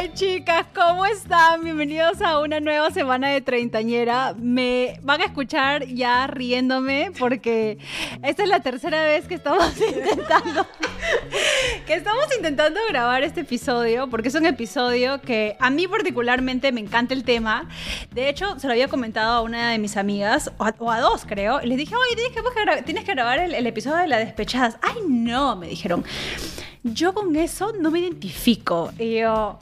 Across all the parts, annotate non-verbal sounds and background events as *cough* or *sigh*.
Ay, chicas, ¿cómo están? Bienvenidos a una nueva semana de treintañera. Me van a escuchar ya riéndome porque esta es la tercera vez que estamos *laughs* intentando que estamos intentando grabar este episodio porque es un episodio que a mí particularmente me encanta el tema. De hecho, se lo había comentado a una de mis amigas o a, dos, creo. Les dije, "Oye, tienes que, tienes que grabar el, el episodio de las despechadas." "Ay, no", me dijeron yo con eso no me identifico. Y yo,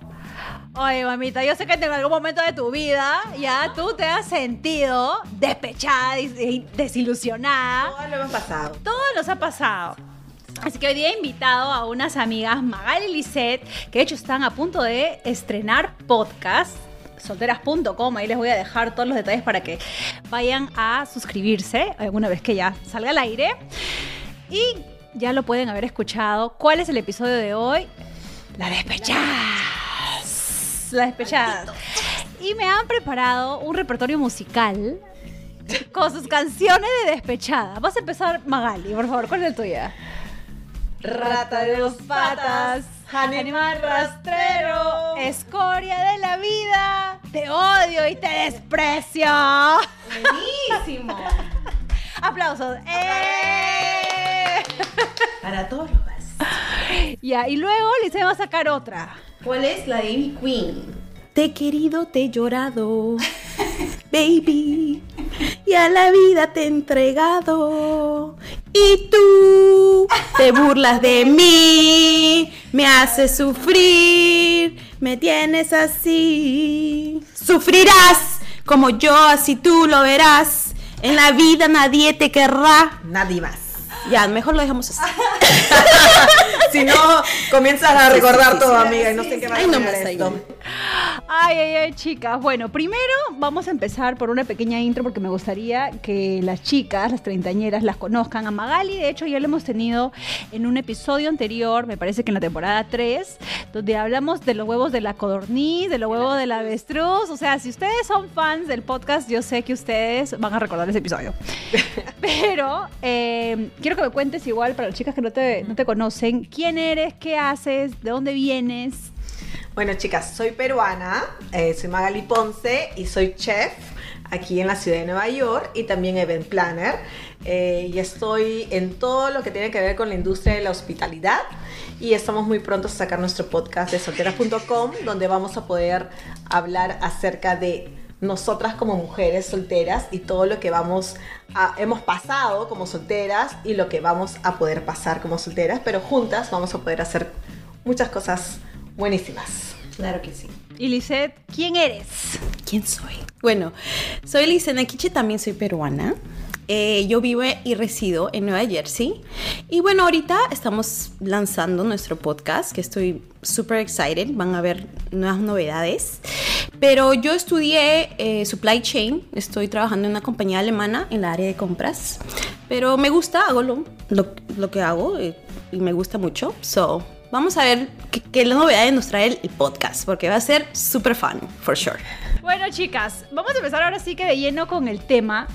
Oye, mamita, yo sé que en algún momento de tu vida ya tú te has sentido despechada y desilusionada. Todo lo hemos pasado. Todo nos ha pasado. Así que hoy día he invitado a unas amigas, Magali y Lisette, que de hecho están a punto de estrenar podcast solteras.com, ahí les voy a dejar todos los detalles para que vayan a suscribirse alguna vez que ya salga al aire. Y ya lo pueden haber escuchado. ¿Cuál es el episodio de hoy? La despechadas. La despechadas. Y me han preparado un repertorio musical con sus canciones de despechada. Vas a empezar, Magali, por favor, ¿cuál es la tuya? Rata de dos patas, animal rastrero, escoria de la vida, te odio y te desprecio. Buenísimo. *laughs* Aplausos. ¡Eh! Para todos los *laughs* Ya, y luego Lice va a sacar otra. ¿Cuál es la de Queen? Te he querido, te he llorado, *laughs* baby, y a la vida te he entregado. Y tú te burlas de mí, me haces sufrir, me tienes así. Sufrirás como yo, así tú lo verás. En la vida nadie te querrá. Nadie más. Ya, mejor lo dejamos así. *laughs* si no, comienzas a recordar todo, amiga, y no sé qué va a esto. Ay, ay, ay, chicas. Bueno, primero vamos a empezar por una pequeña intro porque me gustaría que las chicas, las treintañeras, las conozcan. A Magali, de hecho, ya lo hemos tenido en un episodio anterior, me parece que en la temporada 3, donde hablamos de los huevos de la codorniz, de los huevos de la avestruz. O sea, si ustedes son fans del podcast, yo sé que ustedes van a recordar ese episodio. *laughs* Pero eh, quiero que me cuentes igual, para las chicas que no te, no te conocen, quién eres, qué haces, de dónde vienes. Bueno, chicas, soy peruana, eh, soy Magali Ponce y soy chef aquí en la ciudad de Nueva York y también event planner. Eh, y estoy en todo lo que tiene que ver con la industria de la hospitalidad y estamos muy prontos a sacar nuestro podcast de solteras.com donde vamos a poder hablar acerca de nosotras como mujeres solteras y todo lo que vamos hemos pasado como solteras y lo que vamos a poder pasar como solteras, pero juntas vamos a poder hacer muchas cosas buenísimas. Claro que sí. Y Lisette, ¿quién eres? ¿Quién soy? Bueno, soy Lisette Nequiche, también soy peruana. Eh, yo vivo y resido en Nueva Jersey. Y bueno, ahorita estamos lanzando nuestro podcast, que estoy súper excited. Van a ver nuevas novedades. Pero yo estudié eh, supply chain. Estoy trabajando en una compañía alemana en la área de compras. Pero me gusta, hago lo, lo, que hago eh, y me gusta mucho. So, vamos a ver qué, qué novedades nos trae el, podcast, porque va a ser súper fun, for sure. Bueno, chicas, vamos a empezar ahora sí que de lleno con el tema.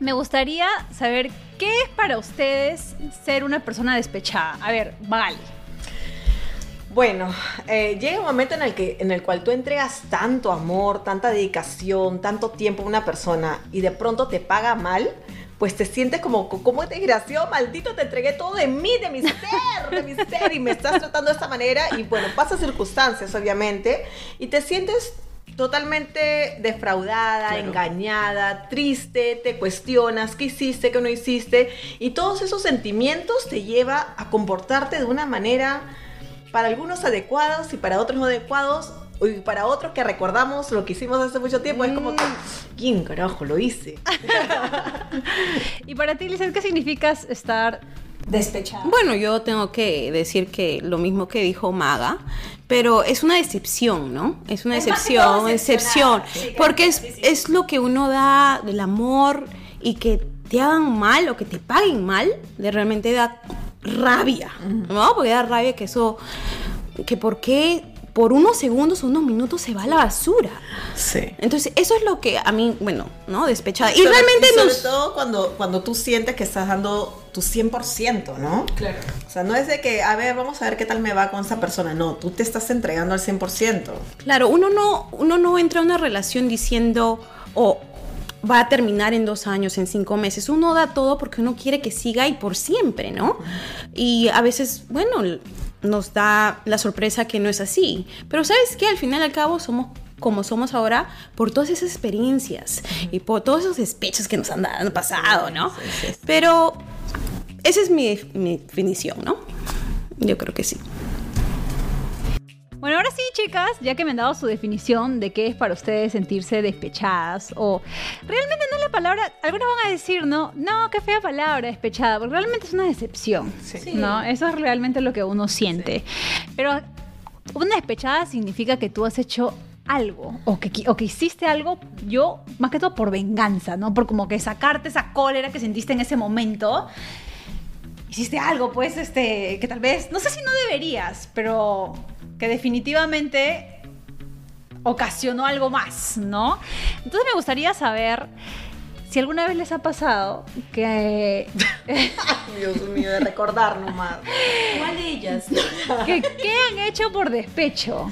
Me gustaría saber qué es para ustedes ser una persona despechada. A ver, vale. Bueno, eh, llega un momento en el, que, en el cual tú entregas tanto amor, tanta dedicación, tanto tiempo a una persona y de pronto te paga mal, pues te sientes como, como desgraciado, maldito, te entregué todo de mí, de mi ser, de mi *laughs* ser, y me estás tratando de esta manera, y bueno, pasa circunstancias, obviamente, y te sientes totalmente defraudada, engañada, triste, te cuestionas qué hiciste, qué no hiciste, y todos esos sentimientos te lleva a comportarte de una manera para algunos adecuados y para otros no adecuados, y para otros que recordamos lo que hicimos hace mucho tiempo, es como que, ¿quién carajo lo hice? *laughs* y para ti, Lizeth, ¿qué significa estar Despechada. Bueno, yo tengo que decir que lo mismo que dijo Maga, pero es una decepción, ¿no? Es una Es decepción, decepción. Sí, porque es, sí, sí. es lo que uno da del amor y que te hagan mal o que te paguen mal, de realmente da rabia, ¿no? Porque da rabia que eso, que por qué por unos segundos o unos minutos se va a la basura. Sí. Entonces, eso es lo que a mí, bueno, ¿no? Despechada. Y Sobre- realmente sobre nos... todo cuando, cuando tú sientes que estás dando tu 100%, ¿no? Claro. O sea, no es de que, a ver, vamos a ver qué tal me va con esa persona. No, tú te estás entregando al 100%. Claro, uno no, uno no entra a una relación diciendo, o va a terminar en dos años, en cinco meses. Uno da todo porque uno quiere que siga y por siempre, ¿no? Y a veces, bueno, nos da la sorpresa que no es así. Pero sabes qué, al final y al cabo somos como somos ahora por todas esas experiencias y por todos esos despechos que nos han dado- han pasado, ¿no? Pero esa es mi, mi definición, ¿no? Yo creo que sí. Bueno, ahora sí, chicas, ya que me han dado su definición de qué es para ustedes sentirse despechadas o realmente no la palabra, algunos van a decir, no, no, qué fea palabra, despechada, porque realmente es una decepción, Sí. ¿no? Eso es realmente lo que uno siente. Pero una despechada significa que tú has hecho algo o que, o que hiciste algo, yo más que todo por venganza, ¿no? Por como que sacarte esa cólera que sentiste en ese momento hiciste algo, pues, este, que tal vez, no sé si no deberías, pero que definitivamente ocasionó algo más, ¿no? Entonces me gustaría saber si alguna vez les ha pasado que, *laughs* *laughs* Dios mío, de recordar nomás. ¿Cuál de ellas? *laughs* que ¿qué han hecho por despecho?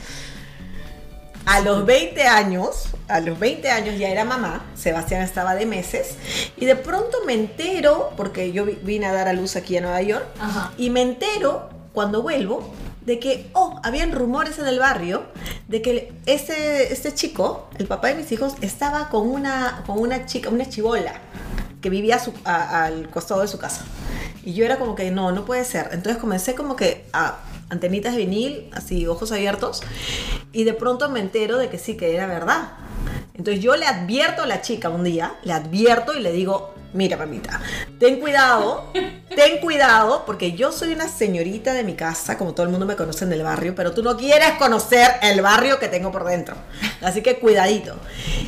A los 20 años, a los 20 años ya era mamá, Sebastián estaba de meses, y de pronto me entero, porque yo vi- vine a dar a luz aquí a Nueva York, Ajá. y me entero cuando vuelvo de que, oh, habían rumores en el barrio de que este, este chico, el papá de mis hijos, estaba con una, con una chica, una chivola, que vivía a su- al costado de su casa. Y yo era como que, no, no puede ser. Entonces comencé como que a antenitas de vinil, así, ojos abiertos, y de pronto me entero de que sí, que era verdad. Entonces yo le advierto a la chica un día, le advierto y le digo, mira mamita, ten cuidado, ten cuidado, porque yo soy una señorita de mi casa, como todo el mundo me conoce en el barrio, pero tú no quieres conocer el barrio que tengo por dentro. Así que cuidadito.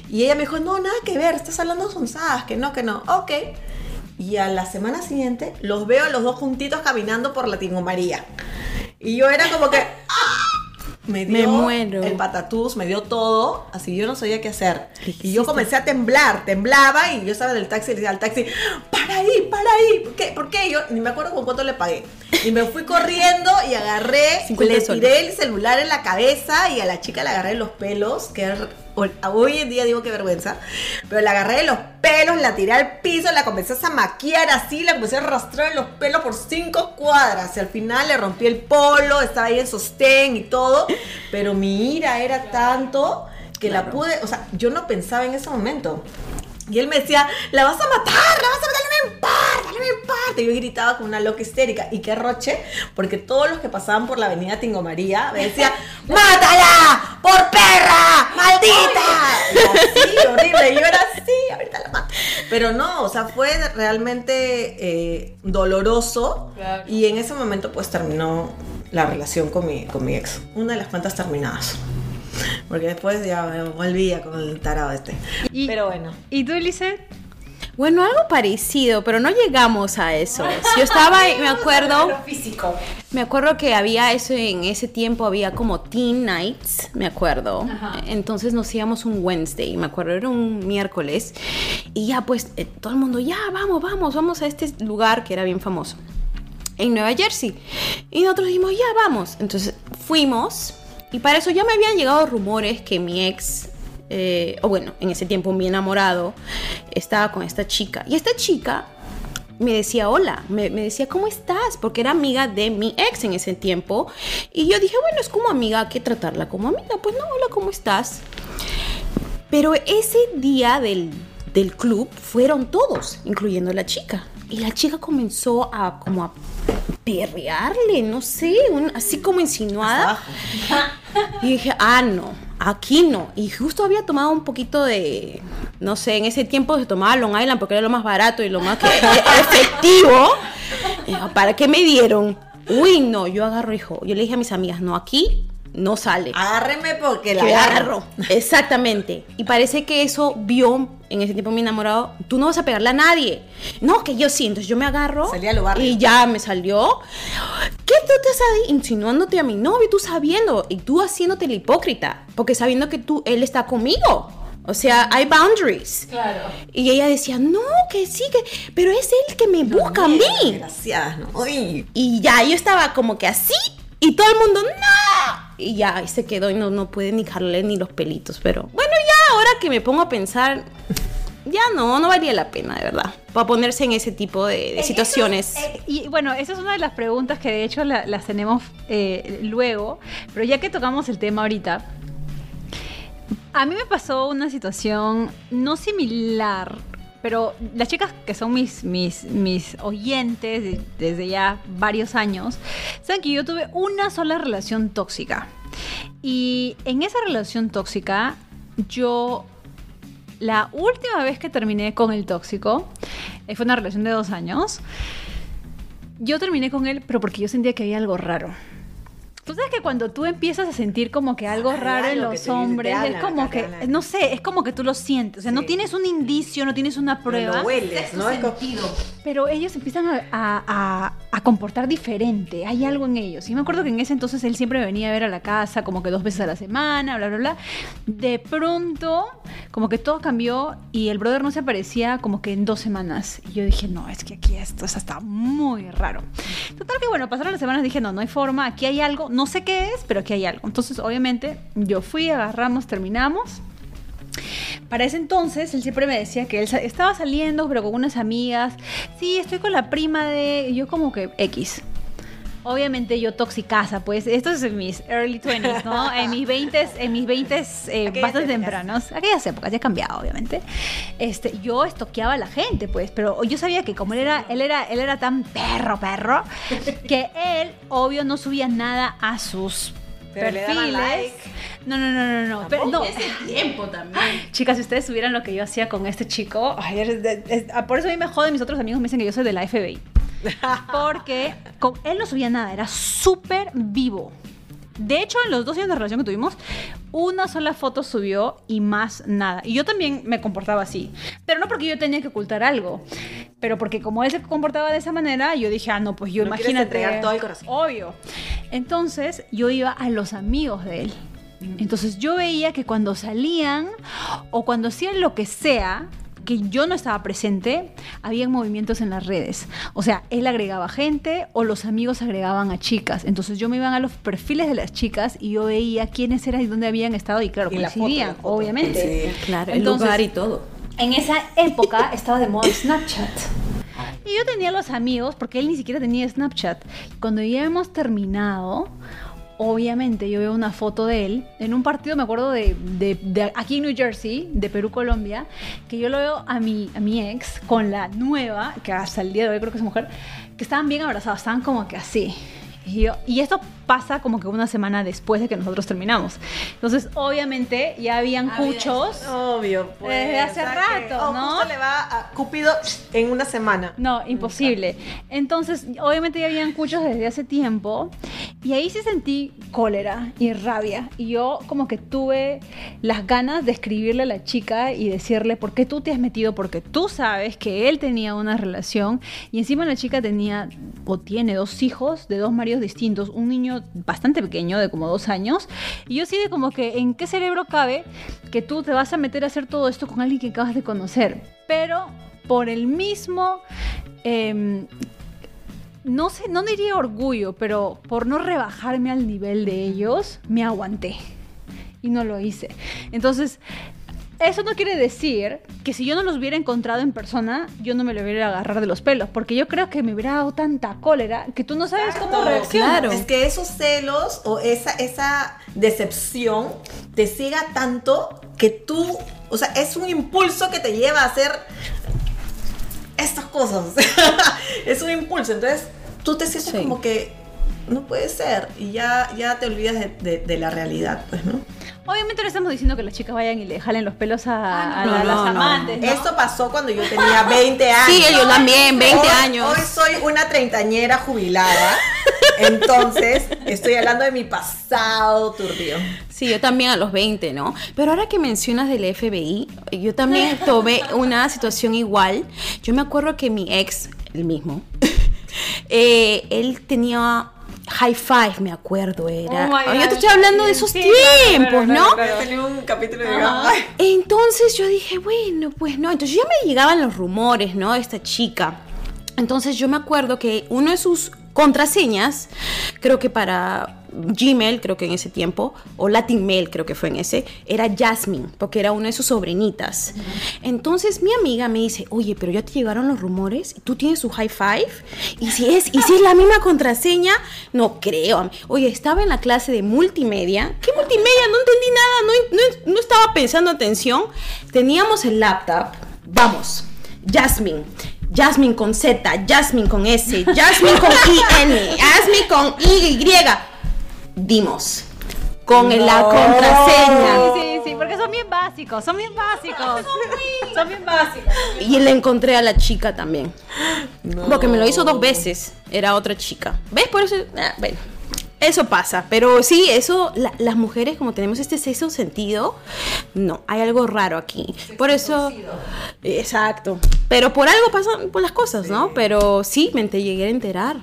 Y ella me dijo, no, nada que ver, estás hablando sonsadas, que no, que no. Ok. Y a la semana siguiente los veo los dos juntitos caminando por Latino María. Y yo era como que... ¡ah! *laughs* Me Me dio muero. el patatús, me dio todo, así yo no sabía qué hacer. ¿Qué Y yo comencé a temblar, temblaba y yo estaba en el taxi y le decía al taxi, para ahí, para ahí, ¿por qué? ¿Por qué? Yo ni me acuerdo con cuánto le pagué. Y me fui corriendo y agarré, 50 le soles. tiré el celular en la cabeza y a la chica le agarré los pelos, que hoy en día digo qué vergüenza, pero la agarré de los pelos, la tiré al piso, la comencé a zamaquear así, la comencé a arrastrar en los pelos por cinco cuadras y al final le rompí el polo, estaba ahí en sostén y todo, pero mi ira era tanto que la pude, o sea, yo no pensaba en ese momento. Y él me decía, la vas a matar, la vas a matar, no me importa, no me importa. Y yo gritaba como una loca histérica. Y qué roche, porque todos los que pasaban por la avenida Tingo María me decían, ¡mátala! ¡Por perra! ¡Maldita! Y así, horrible. Y yo era así, ahorita la mato. Pero no, o sea, fue realmente eh, doloroso. Claro. Y en ese momento pues terminó la relación con mi, con mi ex. Una de las cuantas terminadas. Porque después ya me volvía con el tarado este. Y- Pero bueno. ¿Y tú, Elise? Bueno, algo parecido, pero no llegamos a eso. Yo estaba, *laughs* me acuerdo, físico. me acuerdo que había eso en ese tiempo, había como teen nights, me acuerdo. Ajá. Entonces nos íbamos un Wednesday, me acuerdo, era un miércoles. Y ya pues eh, todo el mundo, ya, vamos, vamos, vamos a este lugar que era bien famoso. En Nueva Jersey. Y nosotros dijimos, ya, vamos. Entonces fuimos. Y para eso ya me habían llegado rumores que mi ex, eh, o bueno, en ese tiempo mi enamorado, estaba con esta chica. Y esta chica me decía hola, me, me decía cómo estás, porque era amiga de mi ex en ese tiempo. Y yo dije, bueno, es como amiga, hay que tratarla como amiga. Pues no, hola, ¿cómo estás? Pero ese día del, del club fueron todos, incluyendo la chica. Y la chica comenzó a como a perrearle, no sé, un- así como insinuada. Y dije, ah, no, aquí no. Y justo había tomado un poquito de, no sé, en ese tiempo se tomaba Long Island porque era lo más barato y lo más que, *laughs* efectivo. ¿Para qué me dieron? Uy, no, yo agarro, hijo. Yo le dije a mis amigas, no, aquí no sale. Agárreme porque la agarro. agarro. Exactamente. Y parece que eso vio en ese tiempo mi enamorado. Tú no vas a pegarle a nadie. No, que yo sí. Entonces yo me agarro. Salía a lo barrio. Y ya me salió. ¿Qué tú te estás insinuándote a mi novio? Tú sabiendo. Y tú haciéndote la hipócrita. Porque sabiendo que tú, él está conmigo. O sea, hay boundaries. Claro. Y ella decía, no, que sí, que. Pero es él que me busca a mí. Gracias, ¿no? Uy. Y ya, yo estaba como que así. Y todo el mundo, ¡no! Y ya, ahí se quedó y no, no puede ni jalarle ni los pelitos. Pero bueno, ya ahora que me pongo a pensar, ya no, no valía la pena, de verdad. Para ponerse en ese tipo de, de situaciones. Eh, y bueno, esa es una de las preguntas que de hecho la- las tenemos eh, luego, pero ya que tocamos el tema ahorita, a mí me pasó una situación no similar, pero las chicas que son mis, mis, mis oyentes de- desde ya varios años, saben que yo tuve una sola relación tóxica. Y en esa relación tóxica, yo la última vez que terminé con el tóxico, eh, fue una relación de dos años, yo terminé con él, pero porque yo sentía que había algo raro. Tú sabes que cuando tú empiezas a sentir como que algo raro en los hombres, hablan es como que, hablan. no sé, es como que tú lo sientes. O sea, no tienes un indicio, no tienes una Pero prueba. lo hueles, ¿no? Es como- Pero ellos empiezan a, a- a- a comportar diferente. Hay algo en ellos. Y me acuerdo que en ese entonces él siempre venía a ver a la casa como que dos veces a la semana, bla, bla, bla. De pronto, como que todo cambió y el brother no se aparecía como que en dos semanas. Y yo dije, no, es que aquí esto es hasta muy raro. Total que bueno, pasaron las semanas, dije, no, no hay forma, aquí hay algo, no sé qué es, pero aquí hay algo. Entonces, obviamente, yo fui, agarramos, terminamos. Para ese entonces, él siempre me decía que él estaba saliendo, pero con unas amigas. Sí, estoy con la prima de. Yo, como que X. Obviamente yo toxicasa, pues esto es en mis early 20s, ¿no? *laughs* En mis 20s, en mis 20s eh, bastante tempranos, aquellas épocas, ya ha cambiado obviamente. Este, yo estoqueaba a la gente, pues, pero yo sabía que como él era él era él era tan perro, perro, *laughs* que él obvio no subía nada a sus Pero perfiles. like. No, no, no, no, no, pero no. tiempo también. *gasps* Chicas, si ustedes supieran lo que yo hacía con este chico, ay, es- es- es- ah, por eso a mí me joden mis otros amigos, me dicen que yo soy de la FBI. *laughs* Porque con él no subía nada, era súper vivo. De hecho, en los dos años de relación que tuvimos, una sola foto subió y más nada. Y yo también me comportaba así. Pero no porque yo tenía que ocultar algo. Pero porque como él se comportaba de esa manera, yo dije, ah, no, pues yo No imagínate. entregar todo el corazón. Obvio. Entonces, yo iba a los amigos de él. Entonces yo veía que cuando salían o cuando hacían lo que sea, que yo no estaba presente, había movimientos en las redes. O sea, él agregaba gente o los amigos agregaban a chicas. Entonces yo me iba a los perfiles de las chicas y yo veía quiénes eran y dónde habían estado y claro, Y la foto, coincidían, la foto. obviamente. Sí. Claro, el Entonces, lugar y todo. En esa época estaba de moda Snapchat. Y yo tenía los amigos, porque él ni siquiera tenía Snapchat. Cuando ya hemos terminado, obviamente yo veo una foto de él en un partido, me acuerdo de, de- aquí en New Jersey, de Perú-Colombia, que yo lo veo a mi, a mi ex con la nueva, que hasta el día de hoy creo que es mujer, que estaban bien abrazados, estaban como que así. Y, esto pasa como que una semana después de que nosotros terminamos. Entonces, obviamente, ya habían cuchos. Obvio, pues. Desde hace o sea que, rato, oh, ¿no? Justo le va a Cupido en una semana. No, imposible. Entonces, obviamente ya habían cuchos desde hace tiempo y ahí sí sentí cólera y rabia. Y yo como que tuve las ganas de escribirle a la chica y decirle, ¿por qué tú te has metido? Porque tú sabes que él tenía una relación y encima la chica tenía o tiene dos hijos de dos maridos distintos, un niño bastante pequeño de como dos años. Y yo sí de como que, ¿en qué cerebro cabe que tú te vas a meter a hacer todo esto con alguien que acabas de conocer? Pero por el mismo em, no sé, no diría orgullo, pero por no rebajarme al nivel de ellos, me aguanté. Y no lo hice. Entonces, eso no quiere decir que si yo no los hubiera encontrado en persona, yo no me lo hubiera agarrar de los pelos. Porque yo creo que me hubiera dado tanta cólera que tú no sabes cómo reaccionar. Claro. Es que esos celos o esa, esa decepción te ciega tanto que tú, o sea, es un impulso que te lleva a hacer estas cosas. *laughs* es un impulso. Entonces, tú te sientes Sí. como que no puede ser y ya, ya te olvidas de, de- de la realidad, pues, ¿no? Obviamente no estamos diciendo que las chicas vayan y le jalen los pelos a, a no, la- no, las no. amantes. ¿no? Esto pasó cuando yo tenía 20 *laughs* años. Sí, yo también, 20 Hoy- años. Hoy soy una treintañera jubilada. Entonces, estoy hablando de mi pasado turbio. Sí, yo también a los 20, ¿no? Pero ahora que mencionas del FBI, yo también tuve una situación igual. Yo me acuerdo que mi ex, el mismo, *laughs* eh, él tenía high five, me acuerdo, era. Oh yo te estoy hablando de esos Sí, tiempos, claro, ¿no? claro, un capítulo de Entonces yo dije, bueno, pues no. Entonces ya me llegaban los rumores, ¿no? Esta chica. Entonces yo me acuerdo que uno de sus contraseñas, creo que para Gmail, creo que en ese tiempo, o Latin Mail, creo que fue en ese, era Jasmine, porque era una de sus sobrinitas. Entonces mi amiga me dice, oye, pero ya te llegaron los rumores, tú tienes su high five, y si es, y si es la misma contraseña, no creo. Oye, estaba en la clase de multimedia. ¿Qué multimedia? No entendí nada, no, no, estaba pensando atención. Teníamos el laptop, vamos, Jasmine. Jasmine con Z, Jasmine con S, Jasmine con I-N, Jasmine con Y. Dimos. Con la contraseña. Sí, sí, sí, porque son bien básicos, son bien básicos. Son *laughs* bien básicos. Y le encontré a la chica también. Porque me lo hizo dos veces. Era otra chica. ¿Ves? Por eso. ah, bueno. Eso pasa. Pero sí, eso. la- las mujeres, como tenemos este sexto sentido. No, hay algo raro aquí. Por eso. Exacto. Pero por algo pasan por las cosas, ¿no? Pero sí, me llegué a enterar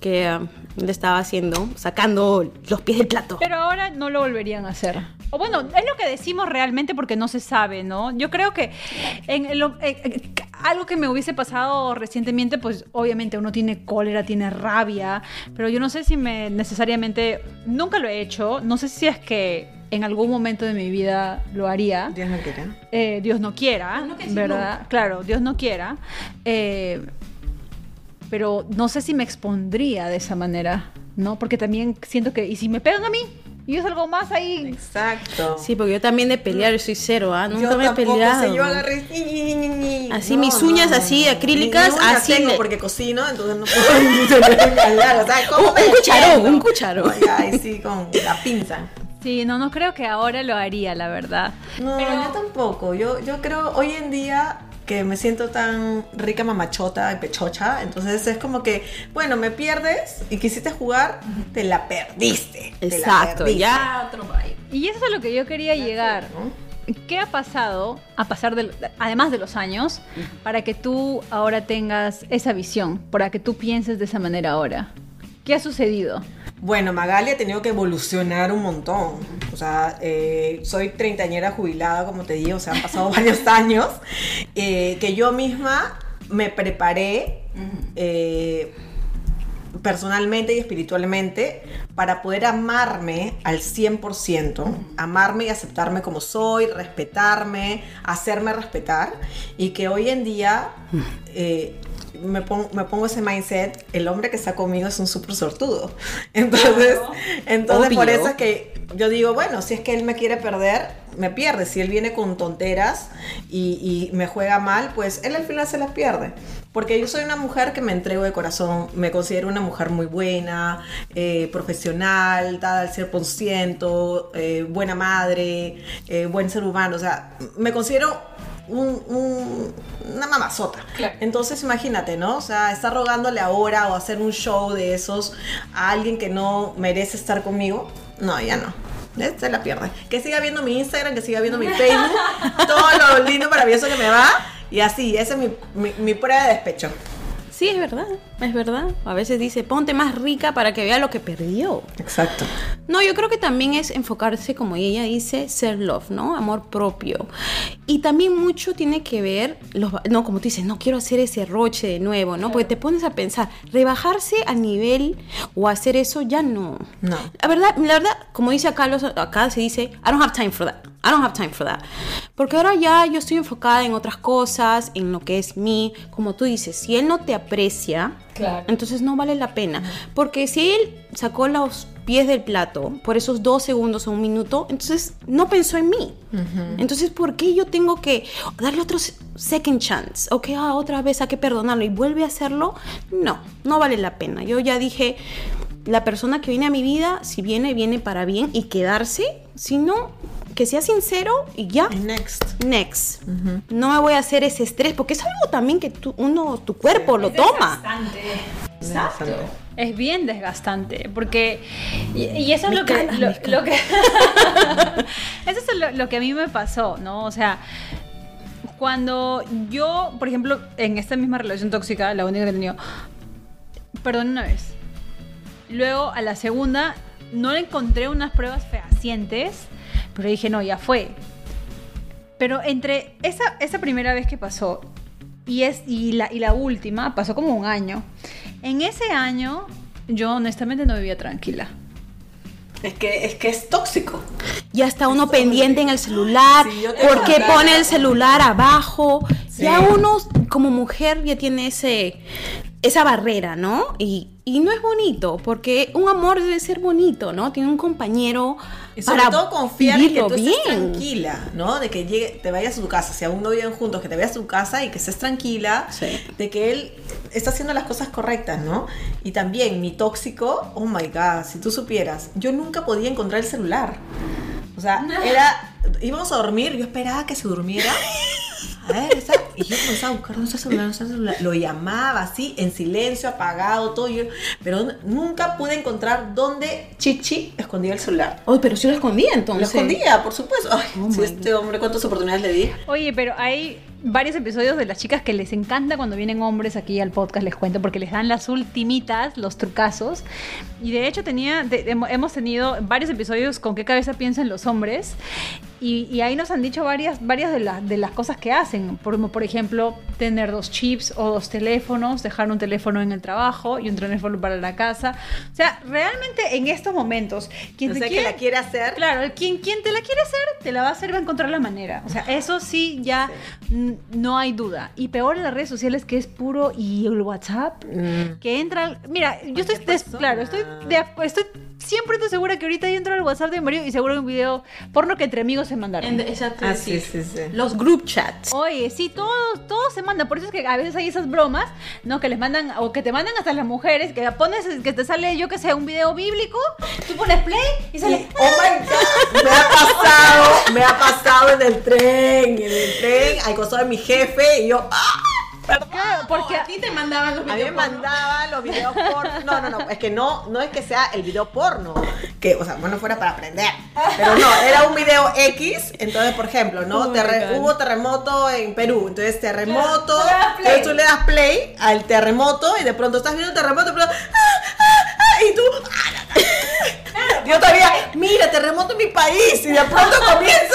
que ah, le estaba haciendo, sacando los pies del plato. Pero ahora no lo volverían a hacer. O bueno, es lo que decimos realmente porque no se sabe, ¿no? Yo creo que en lo- eh, eh, algo que me hubiese pasado recientemente, pues obviamente uno tiene cólera, tiene rabia, pero yo no sé si me necesariamente, nunca lo he hecho, no sé si es que en algún momento de mi vida lo haría. Dios no quiera. Eh, Dios no quiera, ¿verdad? Claro, Dios no quiera. Eh, pero no sé si me expondría de esa manera, ¿no? Porque también siento que, ¿y si me pegan a mí? Y yo salgo más ahí. Exacto. Sí, porque yo también de pelear soy cero, ¿ah? Nunca yo me he tampoco peleado. sé, yo agarré. Así, mis uñas así, acrílicas, uñas así tengo le- porque cocino, entonces no *laughs* puedo uñas largas, ¿sabes? ¿Cómo Un- me un cucharón, un cucharón. Ay, sí, con la pinza. Sí, no, no creo que ahora lo haría, la verdad. No, yo tampoco. Yo, yo creo hoy en día que me siento tan rica mamachota y pechocha, entonces es como que, bueno, me pierdes y quisiste jugar, te la perdiste. te la Exacto, perdiste. ya. Y eso es a lo que yo quería llegar. ¿no? ¿Qué ha pasado, a pasar de, además de los años, para que tú ahora tengas esa visión, para que tú pienses de esa manera ahora? ¿Qué ha sucedido? Bueno, Magali ha tenido que evolucionar un montón. O sea, eh, soy treintañera jubilada, como te digo, o sea, han pasado *laughs* varios años. eh, que yo misma me preparé eh, personalmente y espiritualmente para poder amarme al 100%, amarme y aceptarme como soy, respetarme, hacerme respetar. Y que hoy en día eh, me, pon- me pongo ese mindset, el hombre que está conmigo es un súper sortudo. *laughs* Entonces, entonces por eso es que yo digo, bueno, si es que él me quiere perder, me pierde. Si él viene con tonteras y, y me juega mal, pues él al final se las pierde. Porque yo soy una mujer que me entrego de corazón, me considero una mujer muy buena, eh, profesional, dada al 100%, eh, buena madre, eh, buen ser humano. O sea, me considero un- un- una mamazota. Entonces imagínate, ¿no? O sea, estar rogándole ahora o hacer un show de esos a alguien que no merece estar conmigo, no, ya no. ¿Ves? Se la pierde. Que siga viendo mi Instagram, que siga viendo mi Facebook, *laughs* todo lo lindo, maravilloso que me va. Y así, esa es mi, mi- mi prueba de despecho. Sí, es verdad, es verdad. A veces dice, ponte más rica para que vea lo que perdió. Exacto. No, yo creo que también es enfocarse, como ella dice, ser love, ¿no? Amor propio. Y también mucho tiene que ver, los, no, como tú dices, no quiero hacer ese roche de nuevo, ¿no? Porque te pones a pensar, rebajarse al nivel o hacer eso ya no. No. La verdad, la verdad, como dice acá, los, acá se dice, I don't have time for that. I don't have time for that. Porque ahora ya yo estoy enfocada en otras cosas, en lo que es mí. Como tú dices, si él no te aprecia, Claro. entonces no vale la pena. Porque si él sacó los pies del plato por esos dos segundos o un minuto, entonces no pensó en mí. Entonces, ¿por qué yo tengo que darle otro se- second chance? O que ah, otra vez hay que perdonarlo y vuelve a hacerlo. No, no vale la pena. Yo ya dije, la persona que viene a mi vida, si viene, viene para bien y quedarse. Si no, que sea sincero y ya. Next. Next. No me voy a hacer ese estrés, porque es algo también que tú, uno, tu cuerpo lo toma. Exacto. Es bien desgastante, porque... Y, y eso es lo que... lo que *laughs* eso es lo, lo que a mí me pasó, ¿no? O sea, cuando yo, por ejemplo, en esta misma relación tóxica, la única que he tenido, perdón una vez. Luego, a la segunda, no le encontré unas pruebas fehacientes, pero dije, no, ya fue. Pero entre esa, esa primera vez que pasó y, es, y, la, y la última, pasó como un año. En ese año, yo honestamente no vivía tranquila. Es que, es que es tóxico. Ya está uno pendiente en el celular. Sí, ¿Por qué pone el celular abajo? Sí. Ya uno como mujer ya tiene ese esa barrera, ¿no? Y, y no es bonito, porque un amor debe ser bonito, ¿no? Tiene un compañero Y sobre para todo confiar en que tú estés bien. tranquila, ¿no? De que llegue, te vayas a tu casa, si aún no viven juntos, que te vayas a tu casa y que estés tranquila, Sí. de que él está haciendo las cosas correctas, ¿no? Y también mi tóxico, oh my god, si tú supieras, yo nunca podía encontrar el celular. O sea, *laughs* era, íbamos a dormir, yo esperaba que se durmiera. *laughs* A ver, está- y yo comenzaba a buscar el celular, el celular. Lo llamaba así, en silencio, apagado, todo. yo- pero nunca pude encontrar dónde Chichi escondía el celular. Oye, pero sí lo escondía Lo entonces. escondía, por supuesto. Ay, Oh sí, este hombre, ¿cuántas oportunidades le di? Oye, pero hay varios episodios de las chicas que les encanta cuando vienen hombres aquí al podcast, les cuento, porque les dan las ultimitas, los trucazos. Y de hecho tenía, de- hemo- hemos tenido varios episodios con qué cabeza piensan los hombres. Y, y ahí nos han dicho varias, varias de, las de las cosas que hacen. Por, por ejemplo, tener dos chips o dos teléfonos, dejar un teléfono en el trabajo y un teléfono para la casa. O sea, realmente en estos momentos, quien O te sea, que quiere- la quiere hacer. Claro, quien, quien te la quiere hacer, te la va a hacer, va a encontrar la manera. O sea, eso sí, ya n- no hay duda. Y peor en las redes sociales, que es puro, y el WhatsApp, Mm. que entra. Mira, yo estoy, des- claro, estoy, de estoy siempre estoy segura que ahorita yo entro al WhatsApp de mi marido y seguro hay un video porno que entre amigos se mandaron. Exacto. Ah, sí, sí, sí. Los group chats. Oye, sí, todos, todos se mandan. Por eso es que a veces hay esas bromas, ¿no? Que les mandan, o que te mandan hasta las mujeres, que pones, que te sale, yo que sé, un video bíblico, tú pones play y sale. Oh my god, me ha pasado, me ha pasado en el tren, en el tren, al costado de mi jefe, y yo, ¡ah! Claro, porque a ti te mandaban los A mí me mandaban los videos porno. No, no, no, es que no, no es que sea el video porno, que, o sea, bueno, fuera para aprender. Pero no, era un video X. Entonces, por ejemplo, ¿no? Oh Terre- hubo terremoto en Perú. Entonces, terremoto. Entonces tú le das play al terremoto y de pronto estás viendo el terremoto ¡ah, ah, ah! y tú. Yo todavía, mira, terremoto en mi país. Y de pronto comienza.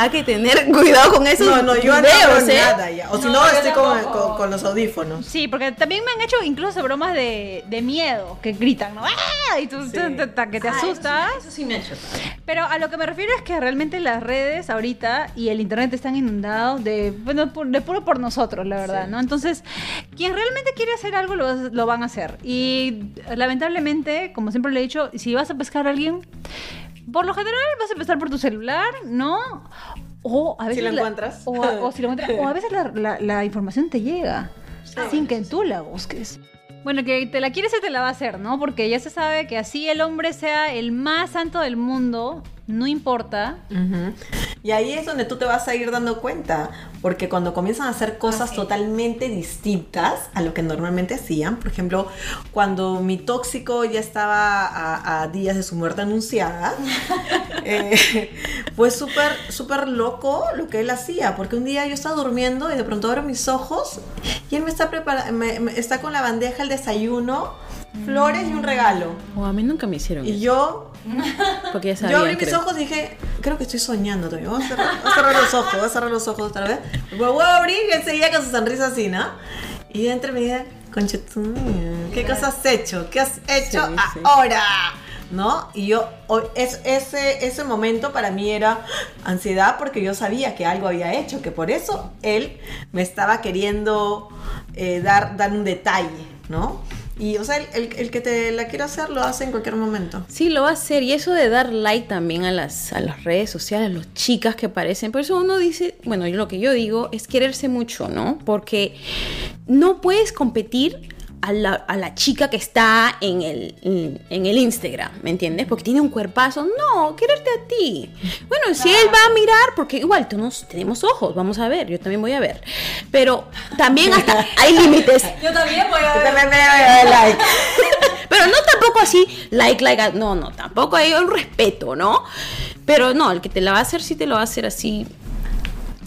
Hay que tener *laughs* cuidado con esos No, no, yo no videos, hago ¿eh? nada ya. O si No, no, yo estoy con, con- con los audífonos. Sí, porque también me han hecho incluso bromas de, de miedo, que gritan, ¿no? ¡Ah! Y tú Sí. te- que te asustas. Eso sí me ha hecho. Pero a lo que me refiero es que realmente las redes ahorita y el internet están inundados de, bueno, de puro por nosotros, la verdad, ¿no? Entonces, quien realmente quiere hacer algo, lo, lo van a hacer. Y lamentablemente, como siempre le he dicho, si vas a pescar a alguien, por lo general vas a empezar por tu celular, ¿no? O a veces lo la- encuentras. O a, o si lo encuentras. O a veces la, la- la información te llega sin que tú la busques. Bueno, que te la quieres y te la va a hacer, ¿no? Porque ya se sabe que así el hombre sea el más santo del mundo, no importa. Y ahí es donde tú te vas a ir dando cuenta, porque cuando comienzan a hacer cosas totalmente distintas a lo que normalmente hacían, por ejemplo, cuando mi tóxico ya estaba a, a días de su muerte anunciada, *laughs* eh, fue súper, súper loco lo que él hacía, porque un día yo estaba durmiendo y de pronto abro mis ojos y él me está, prepara- me- me- está con la bandeja, el desayuno, flores y un regalo. O a mí nunca me hicieron Y eso. yo *laughs* Porque ya yo sabía, abrí mis creo. ojos y dije, creo que estoy soñando todavía. Voy a cerrar, a cerrar los ojos, voy a cerrar los ojos otra vez. Voy a abrir y él seguía con su sonrisa así, ¿no? Y yo entre me dije, conchetum, ¿qué cosa has hecho? ¿Qué has hecho Sí, sí. ahora? ¿No? Y yo, es, ese, ese momento para mí era ansiedad porque yo sabía que algo había hecho, que por eso él me estaba queriendo eh, dar, dar un detalle, ¿no? Y, o sea, el, el- que te la quiera hacer lo hace en cualquier momento. Sí, lo va a hacer. Y eso de dar like también a las, a las redes sociales, a las chicas que aparecen. Por eso uno dice, bueno, yo lo que yo digo es quererse mucho, ¿no? Porque no puedes competir a la, a la chica que está en el, en, el Instagram, ¿me entiendes? Porque tiene un cuerpazo. No, quererte a ti. Bueno, si él va a mirar, porque igual todos tenemos ojos, vamos a ver, yo también voy a ver. Pero también hasta *laughs* hay límites. Yo también voy a Yo también me voy a dar like. *laughs* Pero no tampoco así, like, like, no, no, tampoco hay un respeto, ¿no? Pero no, el que te la va a hacer sí te lo va a hacer así.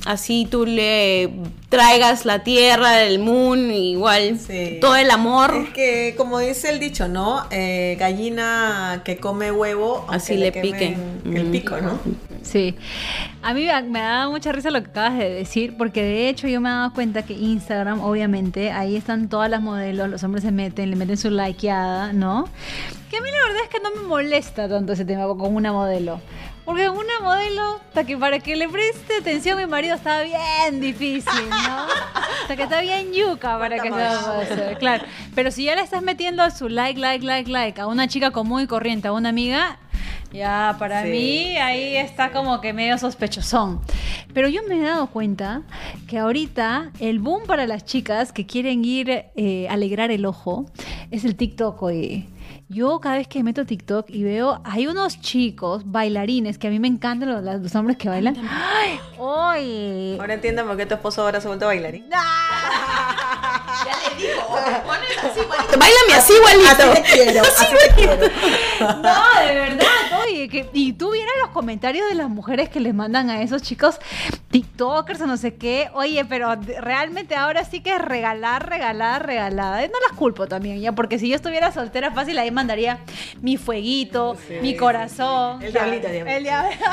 Así tú le traigas la tierra, el moon, igual Sí. todo el amor. Es que, como dice el dicho, ¿no? Eh, gallina que come huevo, Así le quemen piquen. El Mm. pico, ¿no? Sí. A mí me dado mucha risa lo que acabas de decir, porque de hecho yo me he dado cuenta que Instagram, obviamente, ahí están todas las modelos, los hombres se meten, le meten su likeada, ¿no? Que a mí la verdad es que no me molesta tanto ese tema con una modelo. Porque una modelo, hasta que para que le preste atención a mi marido está bien difícil, ¿no? Hasta que está bien yuca para que se hacer, claro. Pero si ya le estás metiendo su like, like, like, like a una chica común y corriente, a una amiga, ya, para Sí, mí ahí está como que medio sospechosón. Pero yo me he dado cuenta que ahorita el boom para las chicas que quieren ir eh, a alegrar el ojo es el TikTok, oye. Yo cada vez que meto TikTok y veo, hay unos chicos bailarines que a mí me encantan los, los hombres que bailan. ¡Ay! ¡Oye! Ahora entienden por qué tu esposo ahora se ha vuelto bailarín. *laughs* Ya le digo, te pones así igualito. Báilame así igualito. Así te quiero, *laughs* así te quiero. No, de verdad, oye, que, y tú vieras los comentarios de las mujeres que les mandan a esos chicos TikTokers o no sé qué, oye, pero realmente ahora sí que es regalar, regalar, regalada. Eh, No las culpo también, ya, porque si yo estuviera soltera fácil, ahí mandaría mi fueguito, Sí, mi sí, corazón. sí. El diablito, el diablito. El diablito.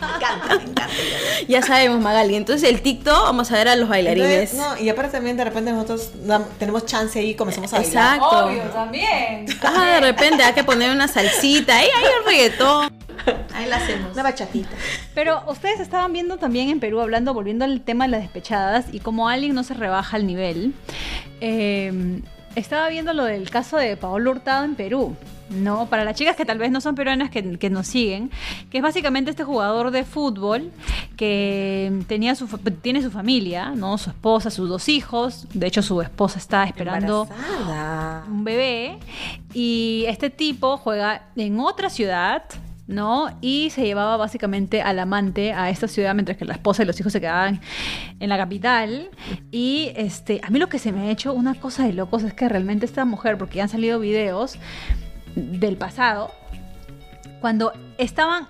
Me encanta, me encanta. *laughs* Ya sabemos, Magali. Entonces el TikTok, vamos a ver a los bailarines. Entonces, no, y aparte también de repente nosotros tenemos chance ahí y comenzamos a bailar. Exacto. Obvio, también. Ah, de repente hay que poner una salsita. Ahí hay el reggaetón. *laughs* Ahí la hacemos. Una bachatita. Pero ustedes estaban viendo también en Perú, hablando, volviendo al tema de las despechadas, y como alguien no se rebaja el nivel, eh, estaba viendo lo del caso de Paolo Hurtado en Perú. No, para las chicas que tal vez no son peruanas que, que nos siguen, que es básicamente este jugador de fútbol que tenía su, tiene su familia, ¿no? Su esposa, sus dos hijos. De hecho, su esposa está esperando Embarazada. un bebé y este tipo juega en otra ciudad, ¿no? Y se llevaba básicamente al amante a esta ciudad mientras que la esposa y los hijos se quedaban en la capital. Y este, a mí lo que se me ha hecho una cosa de locos es que realmente esta mujer, porque ya han salido videos del pasado, cuando estaban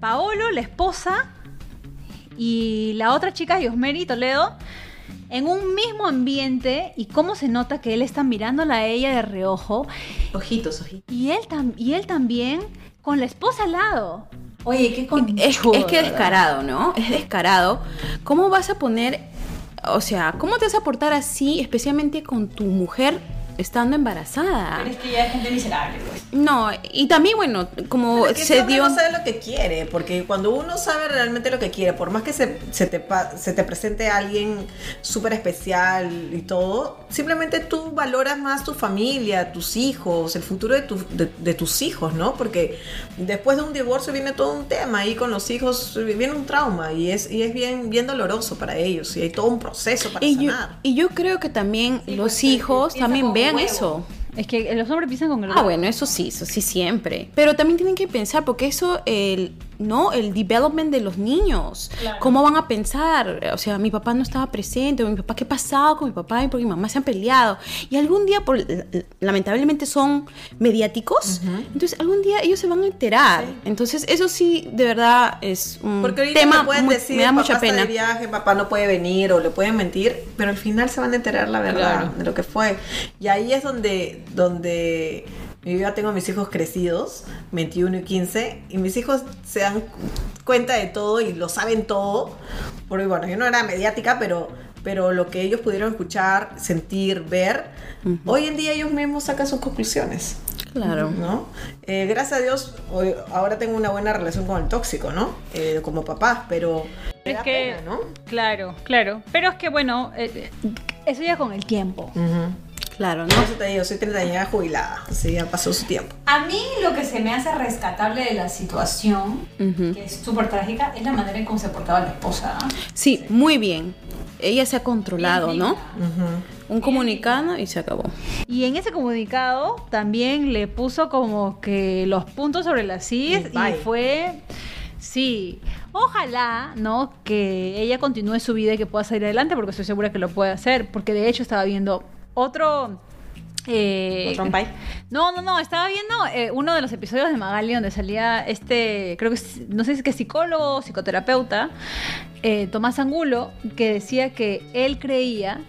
Paolo, la esposa, y la otra chica, Yosmeri Toledo, en un mismo ambiente y cómo se nota que él está mirándola a ella de reojo Ojitos, ojitos. y él, tam- y él también con la esposa al lado. Oye, qué Es, conchudo, es que descarado, ¿no? Es descarado. ¿Cómo vas a poner, o sea, cómo te vas a portar así, especialmente con tu mujer estando embarazada? que ya es gente miserable, pues. No, y también, bueno, como Es que se dio... no sabe lo que quiere, porque cuando uno sabe realmente lo que quiere, por más que se, se te, se te presente alguien súper especial y todo, simplemente tú valoras más tu familia, tus hijos, el futuro de, tu- de- de tus hijos, ¿no? Porque después de un divorcio viene todo un tema y con los hijos viene un trauma y es, y es bien, bien doloroso para ellos y hay todo un proceso para Y yo, sanar. y yo creo que también Sí, los pues, hijos también con vean huevo. eso. Es que los hombres piensan con el Ah, bueno, eso sí, eso sí siempre. Pero también tienen que pensar, porque eso, el, ¿no? El development de los niños. Claro. ¿Cómo van a pensar? O sea, mi papá no estaba presente, o mi papá, ¿qué pasaba con mi papá? Y porque mi mamá se han peleado. Y algún día, por, lamentablemente son mediáticos, entonces algún día ellos se van a enterar. Sí. Entonces, eso sí, de verdad, es un Porque ahorita tema pueden muy- decir, me da papá mucha está pena. de viaje, papá no puede venir o le pueden mentir, pero al final se van a enterar la verdad Claro. de lo que fue. Y ahí es donde, donde yo ya tengo a mis hijos crecidos, 21 y 15, y mis hijos se dan cuenta de todo y lo saben todo. Porque bueno, yo no era mediática, pero, pero lo que ellos pudieron escuchar, sentir, ver, hoy en día ellos mismos sacan sus conclusiones. Claro. ¿no? Eh, gracias a Dios, hoy- ahora tengo una buena relación con el tóxico, ¿no? Eh, como papá, pero Es que, pena, ¿no? claro, claro. Pero es que, bueno, eh, eh, eso ya con el tiempo. Claro, ¿no? eso te digo, soy 30 años jubilada, así ya pasó su tiempo. A mí lo que se me hace rescatable de la situación, que es súper trágica, es la manera en cómo se portaba la esposa. Sí, muy bien. Ella se ha controlado, ¿no? Un comunicado y se acabó. Y en ese comunicado también le puso como que los puntos sobre las CIS Y y fue... Sí, ojalá, ¿no? Que ella continúe su vida y que pueda salir adelante, porque estoy segura que lo puede hacer, porque de hecho estaba viendo otro... eh, no, no, no, estaba viendo eh, uno de los episodios de Magali donde salía este, creo que no sé si es que psicólogo o psicoterapeuta, eh, Tomás Angulo, que decía que él creía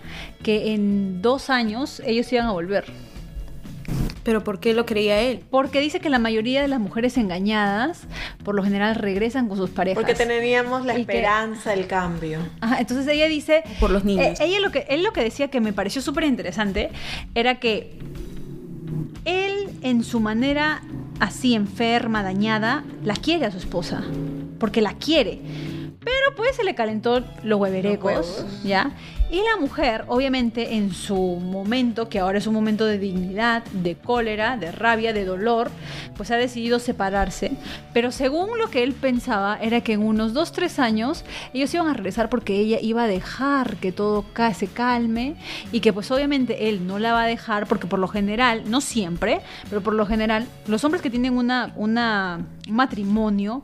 que en dos años ellos iban a volver. Pero ¿por qué lo creía él? Porque dice que la mayoría de las mujeres engañadas, por lo general, regresan con sus parejas. Porque teníamos la Y que- esperanza del cambio. Ajá, entonces ella dice... Por los niños. eh, ella lo que, él lo que decía que me pareció súper interesante era que él en su manera así enferma, dañada, la quiere a su esposa. Porque la quiere. Pero pues se le calentó los hueverecos, Los. ¿ya? Y la mujer, obviamente, en su momento, que ahora es un momento de dignidad, de cólera, de rabia, de dolor, pues ha decidido separarse. Pero según lo que él pensaba, era que en unos dos, tres años ellos iban a regresar porque ella iba a dejar que todo se calme y que pues obviamente él no la va a dejar porque por lo general, no siempre, pero por lo general, los hombres que tienen una, una, un matrimonio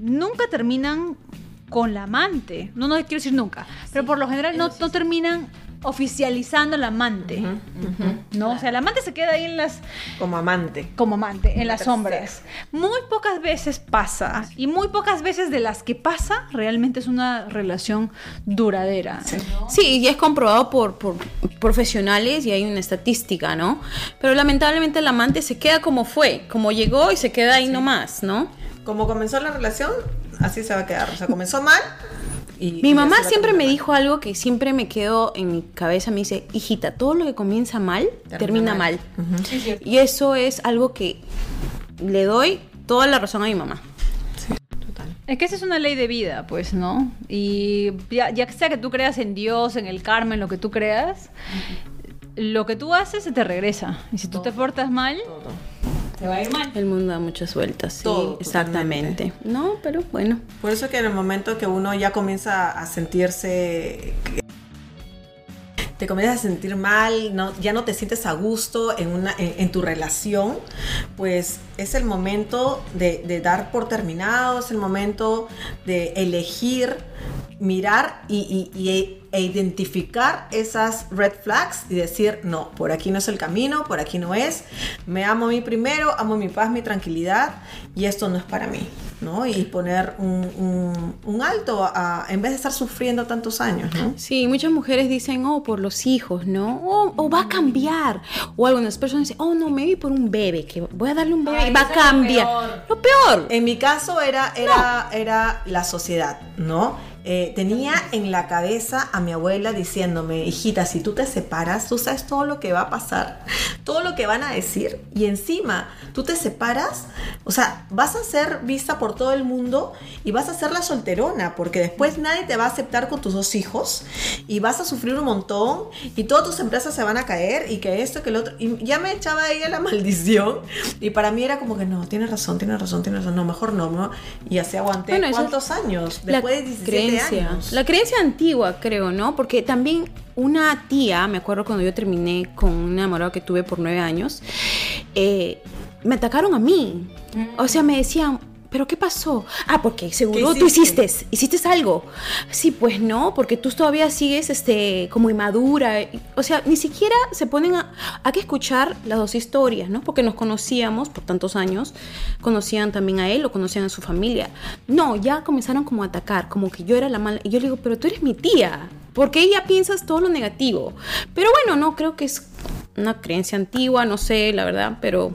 nunca terminan con la amante. No, no quiero decir nunca. Pero por lo general no, no terminan oficializando al amante. ¿No? O sea, el amante se queda ahí en las Como amante. como amante, en La las tercera. sombras. Muy pocas veces pasa. Y muy pocas veces de las que pasa, realmente es una relación duradera. Sí, y es comprobado por, por profesionales y hay una estadística, ¿no? Pero lamentablemente el amante se queda como fue, como llegó y se queda ahí nomás, ¿no? Como comenzó la relación, así se va a quedar. O sea, comenzó mal. Y, Mi y mamá siempre me dijo algo que siempre me quedó en mi cabeza. Me dice, hijita, todo lo que comienza mal, termina, mal. Y eso es algo que le doy toda la razón a mi mamá. Total. Es que esa es una ley de vida, pues, ¿no? Y ya, ya sea que tú creas en Dios, en el karma, en lo que tú creas, lo que tú haces se te regresa. Y si tú te portas mal, Todo. Te va a ir mal. El mundo da muchas vueltas, sí, Todo, exactamente. No, pero bueno. Por eso que en el momento que uno ya comienza a sentirse te comienzas a sentir mal, no, ya no te sientes a gusto en, una, en, en tu relación, pues es el momento de, de dar por terminado, es el momento de elegir, mirar y, y- y- e identificar esas red flags y decir, no, por aquí no es el camino, por aquí no es, me amo a mí primero, amo mi paz, mi tranquilidad y esto no es para mí, ¿no? Y poner un, un- un alto a- en vez de estar sufriendo tantos años, ¿no? Sí, muchas mujeres dicen, oh, por los hijos, ¿no? O, va a cambiar. O algunas personas dicen, oh, no, me vi por un bebé, que voy a darle un bebé Ay, y va a es lo cambiar. peor. Lo peor. En mi caso era, era, era la sociedad, ¿no? Eh, tenía en la cabeza a mi abuela diciéndome, hijita, si tú te separas, tú sabes todo lo que va a pasar, *laughs* todo lo que van a decir, y encima tú te separas, o sea, vas a ser vista por todo el mundo y vas a ser la solterona, porque después nadie te va a aceptar con tus dos hijos y vas a sufrir un montón y todas tus empresas se van a caer y que esto, que lo otro, y ya me echaba ella la *laughs* maldición y para mí era como que no, tienes razón, tienes razón, tienes razón, no, mejor no, ¿no? Y así aguanté Bueno, esa es cuántos años, la después de 17 creencia. años. La creencia antigua, creo, ¿no? Porque también una tía, me acuerdo cuando yo terminé con un enamorado que tuve por nueve años, eh, me atacaron a mí. O sea, me decían, ¿pero qué pasó? Ah, porque seguro ¿Qué tú hiciste? hiciste, hiciste algo. Sí, pues no, porque tú todavía sigues este, como inmadura. O sea, ni siquiera se ponen a, a que escuchar las dos historias, ¿no? Porque nos conocíamos por tantos años, conocían también a él o conocían a su familia. No, ya comenzaron como a atacar, como que yo era la mala. Y yo le digo, pero tú eres mi tía. Porque ella piensas todo lo negativo. Pero bueno, no, creo que es una creencia antigua, no sé, la verdad, pero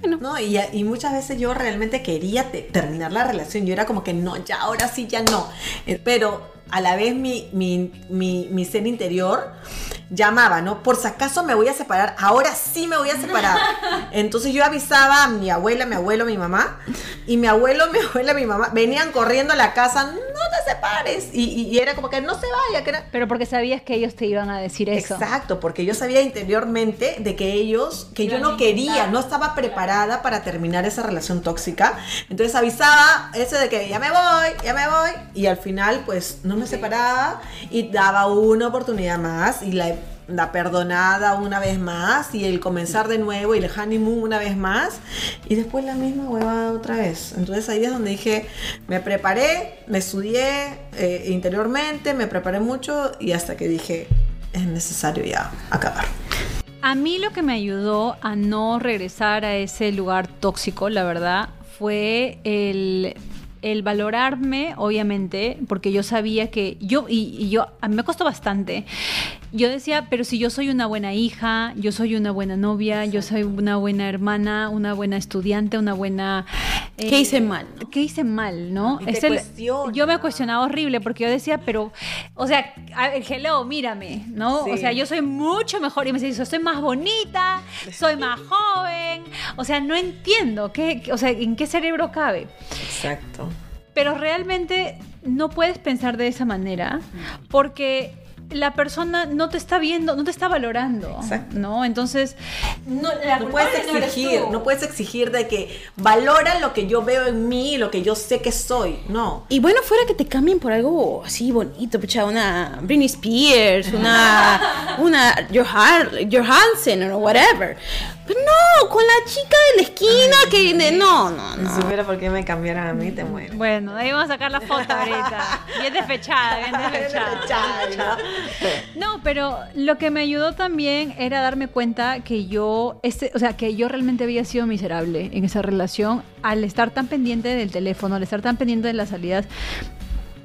bueno. No, y, y muchas veces yo realmente quería te- terminar la relación. Yo era como que no, ya, ahora sí, ya no. Eh, Pero a la vez mi, mi, mi, mi ser interior llamaba, ¿no? Por si acaso me voy a separar, ahora sí me voy a separar. *laughs* Entonces yo avisaba a mi abuela, mi abuelo, mi mamá, y mi abuelo, *laughs* mi abuela, mi mamá venían corriendo a la casa, separes. Y, y- y era como que no se vaya, que era... Pero porque sabías que ellos te iban a decir eso. Exacto, porque yo sabía interiormente de que ellos, que yo no quería, no estaba preparada para terminar esa relación tóxica. Entonces avisaba ese de que ya me voy, ya me voy. Y al final, pues no me separaba y daba una oportunidad más y la la perdonada una vez más y el comenzar de nuevo y el honeymoon una vez más y después la misma huevada otra vez. Entonces ahí es donde dije, me preparé, me estudié eh, interiormente, me preparé mucho y hasta que dije, es necesario ya acabar. A mí lo que me ayudó a no regresar a ese lugar tóxico, la verdad, fue el el valorarme, obviamente, porque yo sabía que yo, y, yo, a mí me costó bastante. Yo decía, pero si yo soy una buena hija, yo soy una buena novia, yo soy una buena hermana, una buena estudiante, una buena... ¿Qué eh, hice mal? ¿Qué hice mal, no? es el, yo me cuestionaba horrible porque yo decía, pero, o sea, hello, mírame, ¿no? O sea, yo soy mucho mejor. Y me decía, soy más bonita, soy más joven. O sea, no entiendo, ¿qué, o sea, ¿en qué cerebro cabe? Exacto. Pero realmente no puedes pensar de esa manera porque la persona no te está viendo, no te está valorando, ¿no? Entonces, no, puedes exigir, no, puedes exigir de que valora lo que yo veo en mí, lo que yo sé que soy, no. Y bueno, fuera que te cambien por algo así bonito, pucha, una Britney Spears, una *laughs* una Johansen o whatever. Pero no, con la chica de la esquina que no, no, no. Si supiera por qué me cambiaran a mí, te muero. Bueno, ahí vamos a sacar la foto ahorita. Bien despechada, bien *laughs* despechada. No, pero lo que me ayudó también era darme cuenta que yo, este, o sea, que yo realmente había sido miserable en esa relación al estar tan pendiente del teléfono, al estar tan pendiente de las salidas.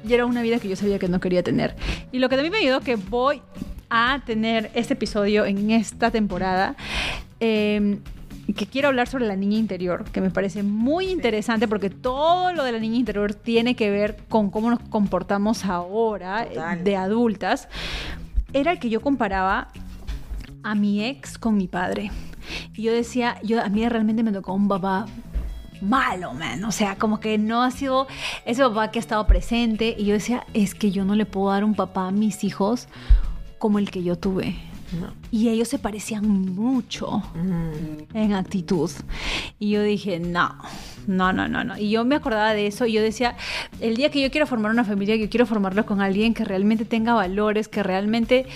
Y era una vida que yo sabía que no quería tener. Y lo que también me ayudó que voy a tener este episodio en esta temporada. Eh, que quiero hablar sobre la niña interior, que me parece muy interesante porque todo lo de la niña interior tiene que ver con cómo nos comportamos ahora de adultas. Era el que yo comparaba a mi ex con mi padre. Y yo decía, yo a mí realmente me tocó un papá malo, man. O sea, como que no ha sido ese papá que ha estado presente. Y yo decía, es que yo no le puedo dar un papá a mis hijos como el que yo tuve. Y ellos se parecían mucho mm. en actitud. Y yo dije, no, no, no, no, no. Y yo me acordaba de eso y yo decía, el día que yo quiero formar una familia, yo quiero formarlo con alguien que realmente tenga valores, que realmente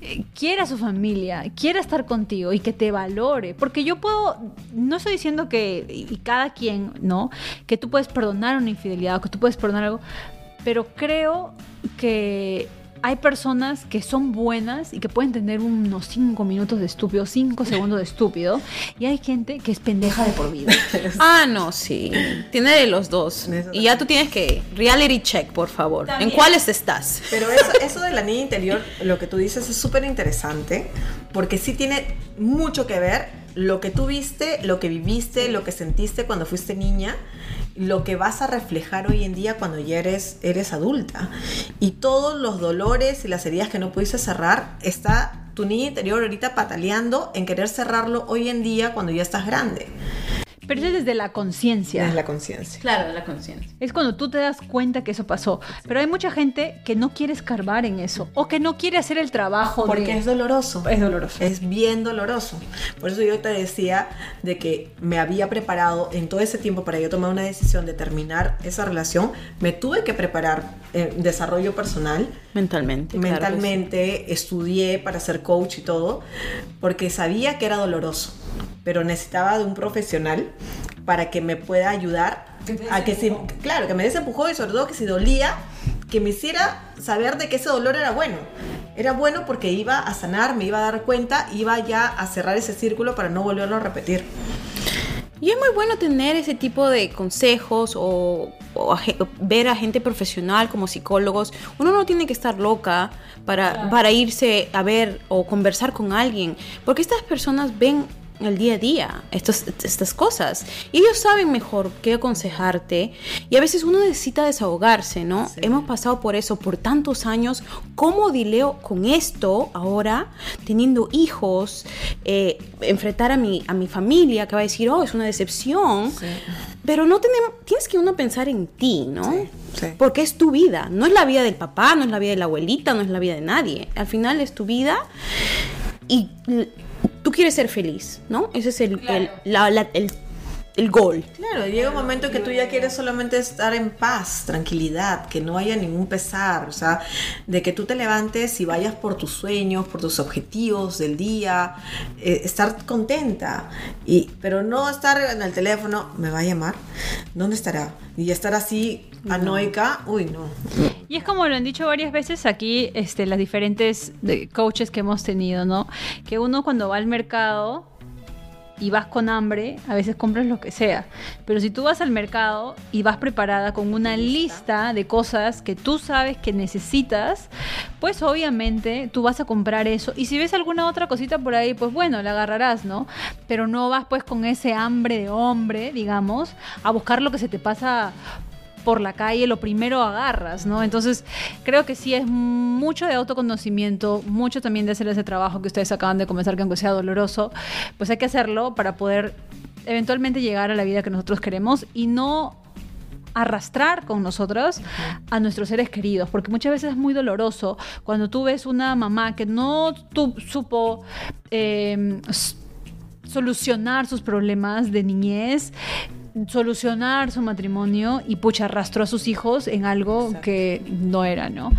eh, quiera su familia, quiera estar contigo y que te valore. Porque yo puedo, no estoy diciendo que, y cada quien, ¿no? Que tú puedes perdonar una infidelidad o que tú puedes perdonar algo, pero creo que hay personas que son buenas y que pueden tener unos 5 minutos de estúpido, 5 segundos de estúpido, y hay gente que es pendeja de por vida. *laughs* ah, no, sí. Tiene de los dos. Y ya tú tienes que, reality check, por favor. ¿En cuáles estás? Pero eso, eso de la niña interior, lo que tú dices es súper interesante, porque sí tiene mucho que ver lo que tú viste, lo que viviste, lo que sentiste cuando fuiste niña lo que vas a reflejar hoy en día cuando ya eres, eres adulta. Y todos los dolores y las heridas que no pudiste cerrar, está tu niña interior ahorita pataleando en querer cerrarlo hoy en día cuando ya estás grande. Pero es desde la conciencia. Desde la conciencia. Claro, de la conciencia. Es cuando tú te das cuenta que eso pasó. Pero hay mucha gente que no quiere escarbar en eso o que no quiere hacer el trabajo. Porque es doloroso. Es doloroso. Es bien doloroso. Por eso yo te decía de que me había preparado en todo ese tiempo para yo tomar una decisión de terminar esa relación. Me tuve que preparar en desarrollo personal. Mentalmente. Mentalmente. Estudié para ser coach y todo. Porque sabía que era doloroso pero necesitaba de un profesional para que me pueda ayudar a que si, claro, que me desempujó y sobre todo que si dolía, que me hiciera saber de que ese dolor era bueno. Era bueno porque iba a sanar, me iba a dar cuenta, iba ya a cerrar ese círculo para no volverlo a repetir. Y es muy bueno tener ese tipo de consejos o, ver a gente profesional como psicólogos. Uno no tiene que estar loca para, para irse a ver o conversar con alguien, porque estas personas ven el día a día estos, estas cosas. Y ellos saben mejor qué aconsejarte. Y a veces uno necesita desahogarse, ¿no? Hemos pasado por eso por tantos años. ¿Cómo dileo con esto ahora, teniendo hijos, eh, enfrentar a mi, a mi familia que va a decir, oh, es una decepción? Pero no tenemos, tienes que uno pensar en ti, ¿no? Porque es tu vida. No es la vida del papá, no es la vida de la abuelita, no es la vida de nadie. Al final es tu vida. Y tú quieres ser feliz, ¿no? Ese es el, el gol. Claro, llega un momento en que tú ya quieres solamente estar en paz, tranquilidad, que no haya ningún pesar, o sea, de que tú te levantes y vayas por tus sueños, por tus objetivos del día, eh, estar contenta, y, pero no estar en el teléfono, me va a llamar, ¿dónde estará? Y estar así anoica, uy, no. Y es como lo han dicho varias veces aquí, este, las diferentes de- coaches que hemos tenido, ¿no? Que uno cuando va al mercado y vas con hambre, a veces compras lo que sea. Pero si tú vas al mercado y vas preparada con una lista de cosas que tú sabes que necesitas, pues obviamente tú vas a comprar eso. Y si ves alguna otra cosita por ahí, pues bueno, la agarrarás, ¿no? Pero no vas pues con ese hambre de hombre, digamos, a buscar lo que se te pasa por la calle, lo primero agarras, ¿no? Entonces, creo que sí es mucho de autoconocimiento, mucho también de hacer ese trabajo que ustedes acaban de comenzar, que aunque sea doloroso, pues hay que hacerlo para poder eventualmente llegar a la vida que nosotros queremos y no arrastrar con nosotros a nuestros seres queridos, porque muchas veces es muy doloroso cuando tú ves una mamá que no tu- supo eh, s- solucionar sus problemas de niñez, solucionar su matrimonio y pucha, arrastró a sus hijos en algo Exacto. que no era, ¿no?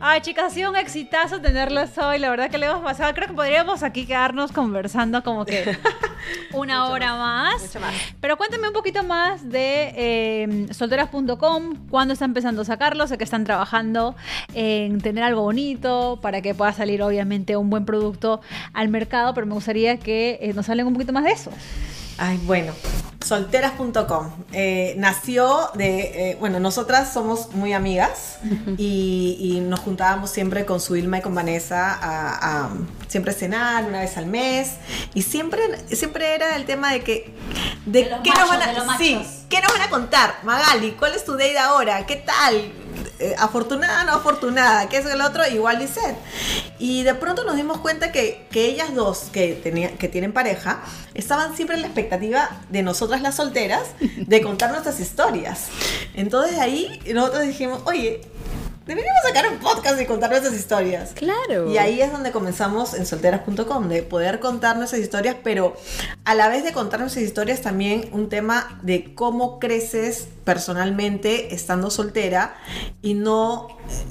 Ay, chicas, ha sido un exitazo tenerlas hoy. La verdad que le hemos pasado. Creo que podríamos aquí quedarnos conversando como que *laughs* una Mucho hora más. mucho más. Pero cuéntame un poquito más de eh, solteras.com, cuándo está empezando a sacarlo, sé que están trabajando en tener algo bonito para que pueda salir obviamente un buen producto al mercado, pero me gustaría que eh, nos hablen un poquito más de eso. Ay, bueno, solteras.com. Eh, nació de, eh, bueno, nosotras somos muy amigas *laughs* y, y nos juntábamos siempre con su Ilma y con Vanessa a, a siempre cenar una vez al mes y siempre, siempre era el tema de que, de, qué nos van a, sí. ¿qué nos van a contar? Magali, ¿cuál es tu date ahora? ¿Qué tal? Eh, afortunada no afortunada, ¿qué es el otro? Igual Lisette. Y de pronto nos dimos cuenta que, que ellas dos, que, que tienen pareja, estaban siempre en la expectativa de nosotras las solteras de contar nuestras historias. Entonces ahí nosotros dijimos, oye, deberíamos sacar un podcast y contar nuestras historias. Claro. Y ahí es donde comenzamos en solteras.com, de poder contar nuestras historias, pero a la vez de contar nuestras historias también un tema de cómo creces personalmente estando soltera y no,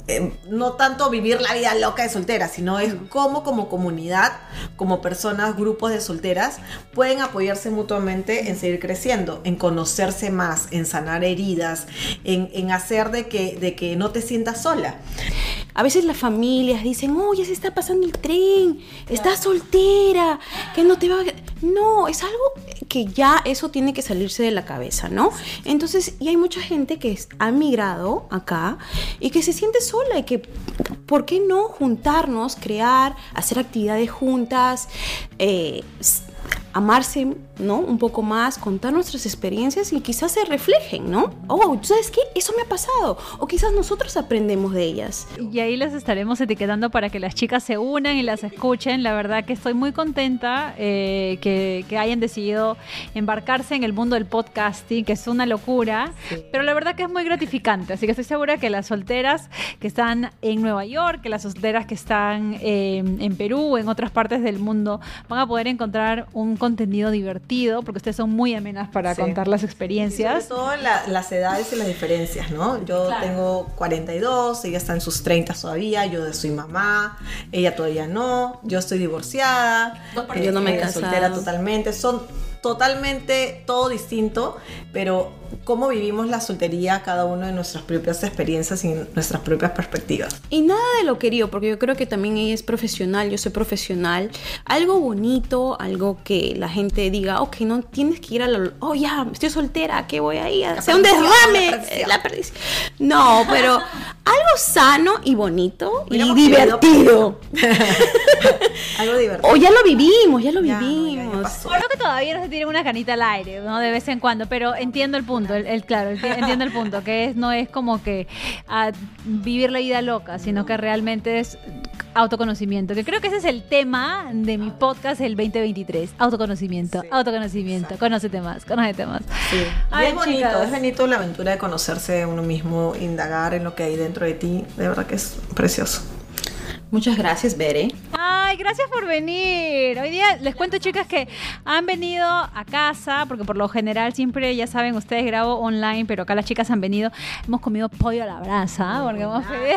eh, no tanto vivir la vida loca de soltera, sino es cómo como comunidad, como personas, grupos de solteras, pueden apoyarse mutuamente en seguir creciendo, en conocerse más, en sanar heridas, en, en hacer de que, de que no te sientas sola. A veces las familias dicen, oh, ya se está pasando el tren, estás soltera, que no te va a... No, es algo que ya eso tiene que salirse de la cabeza, ¿no? Entonces, y hay mucha gente que es- ha migrado acá y que se siente sola y que, ¿por qué no juntarnos, crear, hacer actividades juntas, eh, amarse, ¿no? Un poco más, contar nuestras experiencias y quizás se reflejen, ¿no? Oh, ¿tú ¿sabes qué? Eso me ha pasado. O quizás nosotros aprendemos de ellas. Y ahí las estaremos etiquetando para que las chicas se unan y las escuchen. La verdad que estoy muy contenta eh, que, que hayan decidido embarcarse en el mundo del podcasting, que es una locura, pero la verdad que es muy gratificante. Así que estoy segura que las solteras que están en Nueva York, que las solteras que están eh, en Perú, en otras partes del mundo, van a poder encontrar un contenido divertido, porque ustedes son muy amenas para Sí. contar las experiencias. sobre todo la- las edades y las diferencias, ¿no? Yo Claro. tengo 42, ella está en sus 30 todavía, yo soy mamá, ella todavía no, yo estoy divorciada, por Yo no me he soltera totalmente, son totalmente todo distinto, pero cómo vivimos la soltería cada uno de nuestras propias experiencias y nuestras propias perspectivas. Y nada de lo querido, porque yo creo que también ella es profesional, yo soy profesional. Algo bonito, algo que la gente diga, ok, no tienes que ir a la... Oh, ya, estoy soltera, ¿qué voy a ir? a hacer un derrame. la perdición. No, pero *laughs* algo sano y bonito y divertido. *laughs* Algo divertido. O ya lo vivimos, ya lo Ya, no, ya, ya vivimos. Creo que todavía no se tiene una canita al aire, ¿no? De vez en cuando, pero entiendo el punto, el, el- claro, el- entiendo el punto, que es, no es como que ah, vivir la vida loca, sino que realmente es autoconocimiento, que creo que ese es el tema de mi podcast el 2023, autoconocimiento, Sí, autoconocimiento, exacto. conócete más, conócete más. Sí. Y Ay, es bonito, chicas. es bonito la aventura de conocerse uno mismo, indagar en lo que hay dentro de ti, de verdad que es precioso. Muchas gracias, Bere. Ay, gracias por venir. Hoy día les cuento, chicas, que han venido a casa, porque por lo general siempre, ya saben, ustedes grabo online, pero acá las chicas han venido. Hemos comido pollo a la brasa, porque hemos pedido.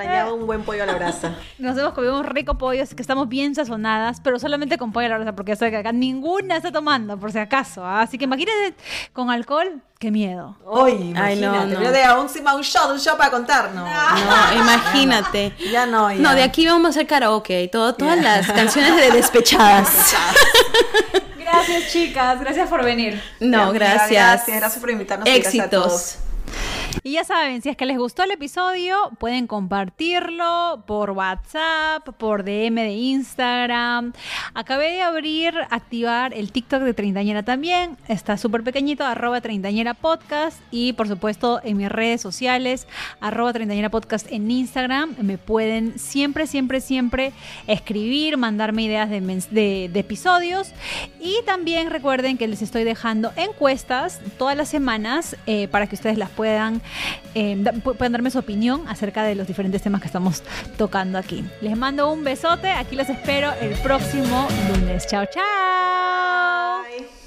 Extrañaba un buen pollo a la brasa. *laughs* Nos hemos comido un rico pollo, así que estamos bien sazonadas, pero solamente con pollo a la brasa, porque ya saben que acá ninguna está tomando, por si acaso. ¿ah? Así que imagínense con alcohol, qué miedo. Uy, Ay, no, no. Yo de a encima un shot, un shot para contar, no. No, imagínate. Ya no, ya. No, de aquí vamos a hacer karaoke y todo, todas las canciones de despechadas. Gracias, chicas. Gracias por venir. No, gracias. Gracias, gracias por invitarnos. y gracias a todos. Éxitos. Y ya saben, si es que les gustó el episodio, pueden compartirlo por WhatsApp, por DM de Instagram. Acabé de abrir, activar el TikTok de Treintañera también. Está súper pequeñito, arroba Treintañera Podcast. Y por supuesto en mis redes sociales, arroba Treintañera Podcast en Instagram. Me pueden siempre, siempre, siempre escribir, mandarme ideas de, de episodios. Y también recuerden que les estoy dejando encuestas todas las semanas eh, para que ustedes las puedan, eh, pueden darme su opinión acerca de los diferentes temas que estamos tocando aquí. Les mando un besote, aquí los espero el próximo lunes. Chao, chao.